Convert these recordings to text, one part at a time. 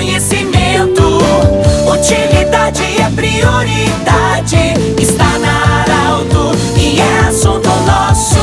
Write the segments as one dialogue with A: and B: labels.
A: conhecimento. Utilidade é prioridade. Está na Arauto e é assunto nosso.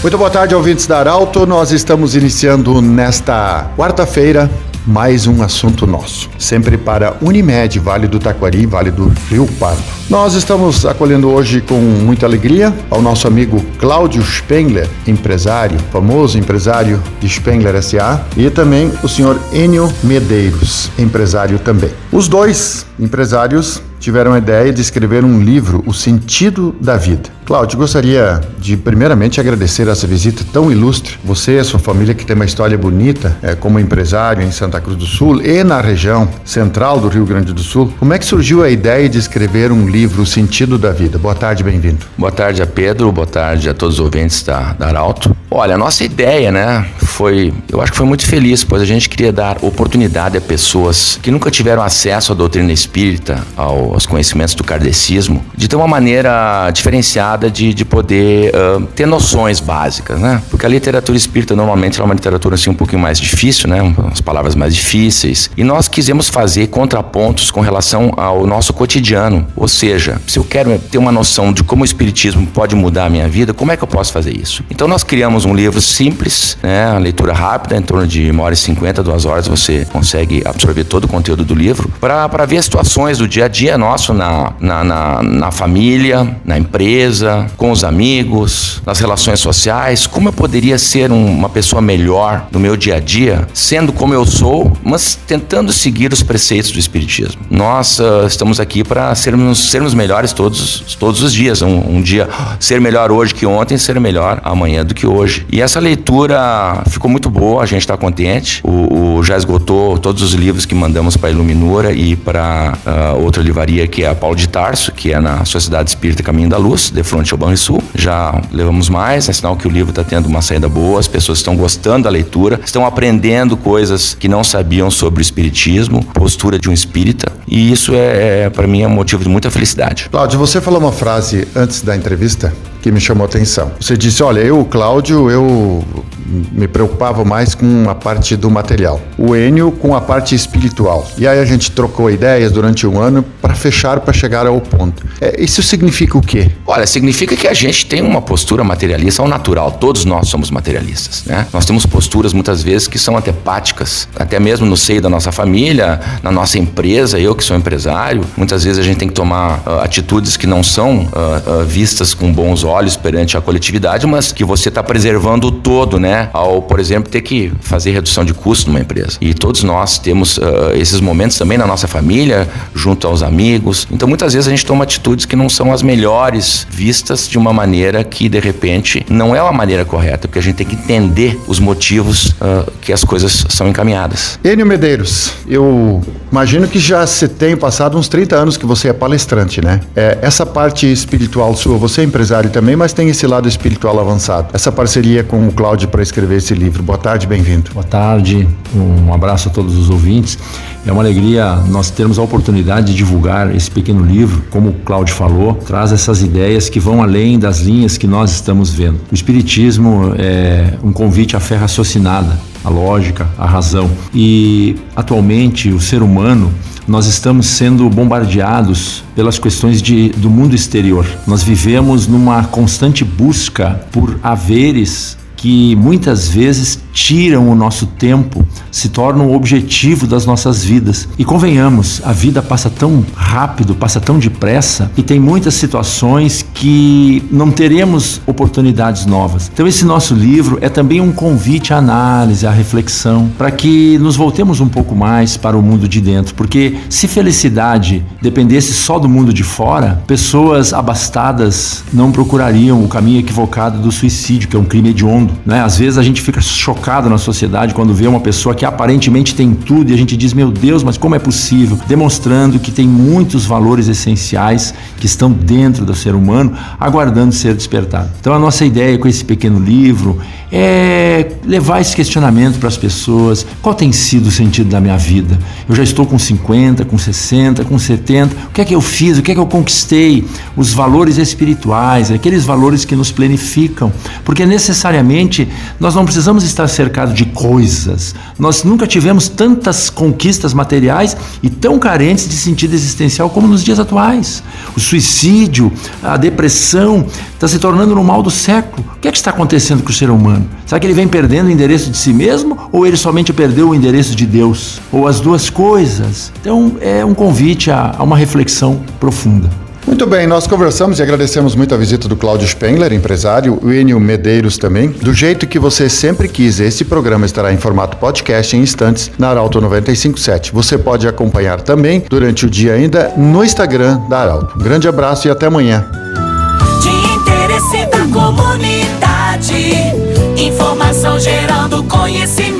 B: Muito boa tarde, ouvintes da Arauto. Nós estamos iniciando nesta quarta-feira mais um assunto nosso. Sempre para Unimed, Vale do Taquari, Vale do Rio Pardo. Nós estamos acolhendo hoje com muita alegria ao nosso amigo Cláudio Spengler, empresário, famoso empresário de Spengler SA, e também o senhor Enio Medeiros, empresário também. Os dois empresários tiveram a ideia de escrever um livro, O Sentido da Vida. Cláudio, gostaria de primeiramente agradecer essa visita tão ilustre. Você e a sua família que tem uma história bonita é, como empresário em Santa Cruz do Sul e na região central do Rio Grande do Sul. Como é que surgiu a ideia de escrever um livro, O Sentido da Vida? Boa tarde, bem-vindo.
C: Boa tarde a Pedro, boa tarde a todos os ouvintes da, da Arauto. Olha, a nossa ideia, né, foi, eu acho que foi muito feliz, pois a gente queria dar oportunidade a pessoas que nunca tiveram acesso à doutrina espírita, ao, aos conhecimentos do kardecismo, de ter uma maneira diferenciada de, de poder uh, ter noções básicas, né? Porque a literatura espírita normalmente é uma literatura assim um pouquinho mais difícil, né? As palavras mais difíceis. E nós quisemos fazer contrapontos com relação ao nosso cotidiano. Ou seja, se eu quero ter uma noção de como o espiritismo pode mudar a minha vida, como é que eu posso fazer isso? Então nós criamos um livro simples, né? A leitura rápida, em torno de uma hora e cinquenta, duas horas, você consegue absorver todo o conteúdo do livro para ver situações do dia a dia nosso na, na, na, na família, na empresa, com os amigos, nas relações sociais, como eu poderia ser um, uma pessoa melhor no meu dia a dia, sendo como eu sou, mas tentando seguir os preceitos do Espiritismo. Nós uh, estamos aqui para sermos, sermos melhores todos, todos os dias. Um, um, dia ser melhor hoje que ontem, ser melhor amanhã do que hoje. E essa leitura ficou muito boa, a gente está contente. O, o, já esgotou todos os livros que mandamos para Iluminura e para uh, outra livraria que é a Paulo de Tarso, que é na Sociedade Espírita Caminho da Luz, de frente ao Banrisul. Já levamos mais, é sinal que o livro está tendo uma saída boa, as pessoas estão gostando da leitura, estão aprendendo coisas que não sabiam sobre o espiritismo, postura de um espírita, e isso é, é para mim é um motivo de muita felicidade.
B: Cláudio, você falou uma frase antes da entrevista que me chamou a atenção. Você disse: Olha, eu, Cláudio, eu me preocupava mais com a parte do material, o Enio com a parte espiritual. E aí a gente trocou ideias durante um ano para fechar, para chegar ao ponto. É, isso significa o quê?
C: Olha, significa que a gente tem uma postura materialista ao natural. Todos nós somos materialistas, né? Nós temos posturas muitas vezes que são antepáticas, até mesmo no seio da nossa família, na nossa empresa. Eu que sou empresário, muitas vezes a gente tem que tomar uh, atitudes que não são uh, uh, vistas com bons olhos perante a coletividade, mas que você está preservando o todo, né? Ao, por exemplo, ter que fazer redução de custo numa empresa. E todos nós temos uh, esses momentos também na nossa família, junto aos amigos. Então, muitas vezes a gente toma atitudes que não são as melhores vistas de uma maneira que, de repente, não é uma maneira correta, porque a gente tem que entender os motivos uh, que as coisas são encaminhadas.
B: Enio Medeiros, eu imagino que já se tem passado uns 30 anos que você é palestrante, né? É, essa parte espiritual sua, você é empresário também, mas tem esse lado espiritual avançado. Essa parceria com o Cláudio para escrever esse livro. Boa tarde, bem-vindo.
D: Boa tarde, um abraço a todos os ouvintes. É uma alegria nós termos a oportunidade de divulgar esse pequeno livro, como o Cláudio falou, traz essas ideias que vão além das linhas que nós estamos vendo. O Espiritismo é um convite à fé raciocinada, a lógica, a razão. E atualmente o ser humano nós estamos sendo bombardeados pelas questões de, do mundo exterior. Nós vivemos numa constante busca por haveres que muitas vezes tiram o nosso tempo, se tornam o objetivo das nossas vidas. E convenhamos, a vida passa tão rápido, passa tão depressa, e tem muitas situações que não teremos oportunidades novas. Então, esse nosso livro é também um convite à análise, à reflexão, para que nos voltemos um pouco mais para o mundo de dentro, porque se felicidade dependesse só do mundo de fora, pessoas abastadas não procurariam o caminho equivocado do suicídio, que é um crime hediondo. Né? Às vezes a gente fica chocado chocado na sociedade quando vê uma pessoa que aparentemente tem tudo e a gente diz, meu Deus, mas como é possível? Demonstrando que tem muitos valores essenciais que estão dentro do ser humano aguardando ser despertado. Então a nossa ideia com esse pequeno livro é levar esse questionamento para as pessoas: qual tem sido o sentido da minha vida? Eu já estou com 50, com 60, com 70, o que é que eu fiz? O que é que eu conquistei? Os valores espirituais, aqueles valores que nos planificam, porque necessariamente nós não precisamos estar cercado de coisas. Nós nunca tivemos tantas conquistas materiais e tão carentes de sentido existencial como nos dias atuais. O suicídio, a depressão está se tornando no mal do século. O que é que está acontecendo com o ser humano? Será que ele vem perdendo o endereço de si mesmo ou ele somente perdeu o endereço de Deus? Ou as duas coisas? Então é um convite a, a uma reflexão profunda.
B: Muito bem, nós conversamos e agradecemos muito a visita do Cláudio Spengler, empresário, o Enio Medeiros também. Do jeito que você sempre quis, esse programa estará em formato podcast em instantes na Arauto 957. Você pode acompanhar também durante o dia ainda no Instagram da Arauto. Um grande abraço e até amanhã.
A: De interesse da comunidade, informação gerando conhecimento.